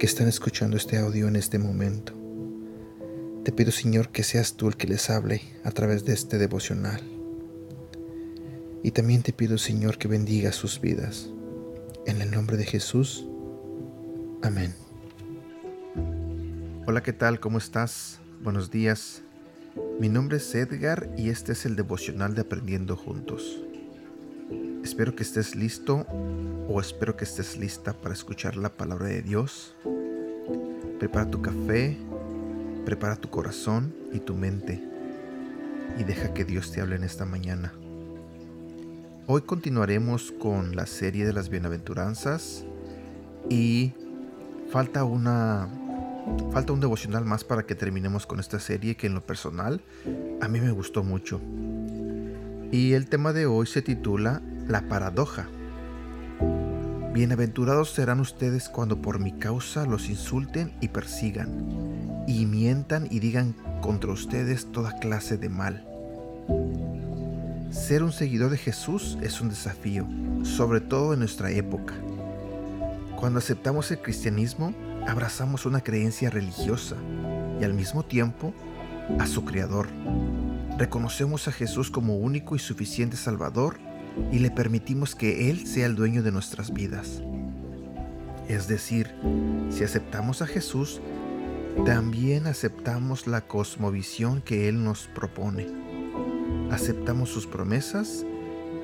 que están escuchando este audio en este momento. Te pido, Señor, que seas tú el que les hable a través de este devocional. Y también te pido, Señor, que bendiga sus vidas. En el nombre de Jesús. Amén. Hola, ¿qué tal? ¿Cómo estás? Buenos días. Mi nombre es Edgar y este es el devocional de Aprendiendo Juntos. Espero que estés listo o espero que estés lista para escuchar la palabra de Dios. Prepara tu café, prepara tu corazón y tu mente y deja que Dios te hable en esta mañana. Hoy continuaremos con la serie de las bienaventuranzas y falta una Falta un devocional más para que terminemos con esta serie que en lo personal a mí me gustó mucho. Y el tema de hoy se titula La paradoja. Bienaventurados serán ustedes cuando por mi causa los insulten y persigan, y mientan y digan contra ustedes toda clase de mal. Ser un seguidor de Jesús es un desafío, sobre todo en nuestra época. Cuando aceptamos el cristianismo, abrazamos una creencia religiosa y al mismo tiempo a su Creador. Reconocemos a Jesús como único y suficiente Salvador y le permitimos que Él sea el dueño de nuestras vidas. Es decir, si aceptamos a Jesús, también aceptamos la cosmovisión que Él nos propone. Aceptamos sus promesas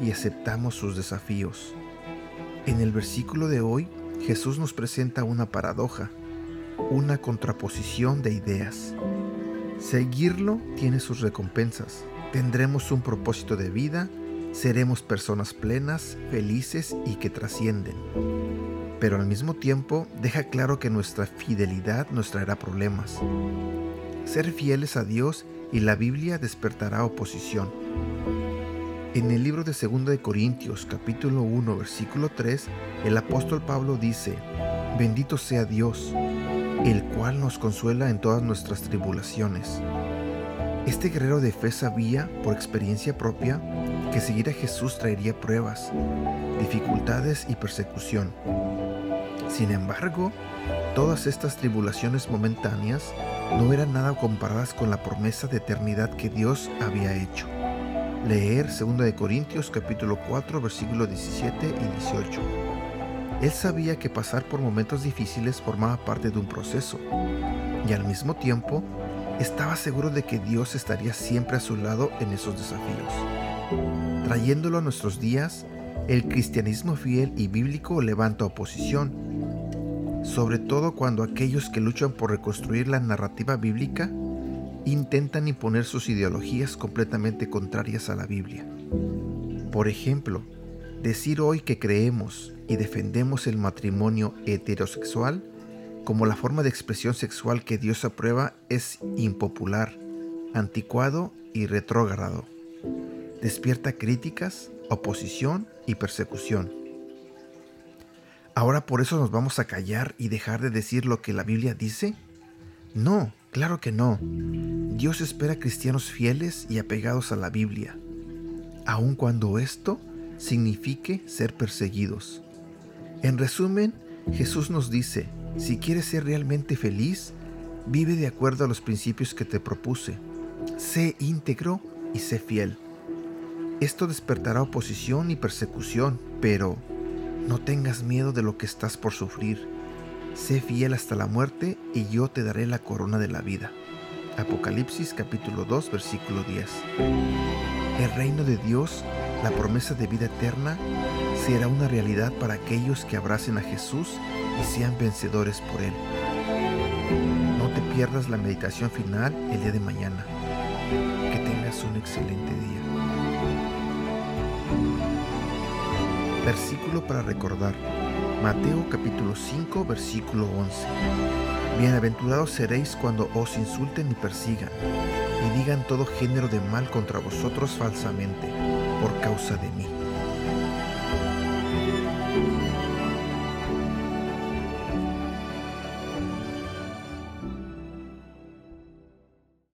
y aceptamos sus desafíos. En el versículo de hoy, Jesús nos presenta una paradoja, una contraposición de ideas. Seguirlo tiene sus recompensas. Tendremos un propósito de vida, seremos personas plenas, felices y que trascienden. Pero al mismo tiempo deja claro que nuestra fidelidad nos traerá problemas. Ser fieles a Dios y la Biblia despertará oposición. En el libro de 2 de Corintios capítulo 1 versículo 3, el apóstol Pablo dice, Bendito sea Dios, el cual nos consuela en todas nuestras tribulaciones. Este guerrero de fe sabía, por experiencia propia, que seguir a Jesús traería pruebas, dificultades y persecución. Sin embargo, todas estas tribulaciones momentáneas no eran nada comparadas con la promesa de eternidad que Dios había hecho leer 2 Corintios capítulo 4 versículos 17 y 18. Él sabía que pasar por momentos difíciles formaba parte de un proceso y al mismo tiempo estaba seguro de que Dios estaría siempre a su lado en esos desafíos. Trayéndolo a nuestros días, el cristianismo fiel y bíblico levanta oposición, sobre todo cuando aquellos que luchan por reconstruir la narrativa bíblica intentan imponer sus ideologías completamente contrarias a la Biblia. Por ejemplo, decir hoy que creemos y defendemos el matrimonio heterosexual como la forma de expresión sexual que Dios aprueba es impopular, anticuado y retrógrado. Despierta críticas, oposición y persecución. ¿Ahora por eso nos vamos a callar y dejar de decir lo que la Biblia dice? No, claro que no. Dios espera cristianos fieles y apegados a la Biblia, aun cuando esto signifique ser perseguidos. En resumen, Jesús nos dice, si quieres ser realmente feliz, vive de acuerdo a los principios que te propuse. Sé íntegro y sé fiel. Esto despertará oposición y persecución, pero no tengas miedo de lo que estás por sufrir Sé fiel hasta la muerte y yo te daré la corona de la vida. Apocalipsis capítulo 2 versículo 10. El reino de Dios, la promesa de vida eterna, será una realidad para aquellos que abracen a Jesús y sean vencedores por Él. No te pierdas la meditación final el día de mañana. Que tengas un excelente día. Versículo para recordar. Mateo capítulo 5 versículo 11. Bienaventurados seréis cuando os insulten y persigan, y digan todo género de mal contra vosotros falsamente, por causa de mí.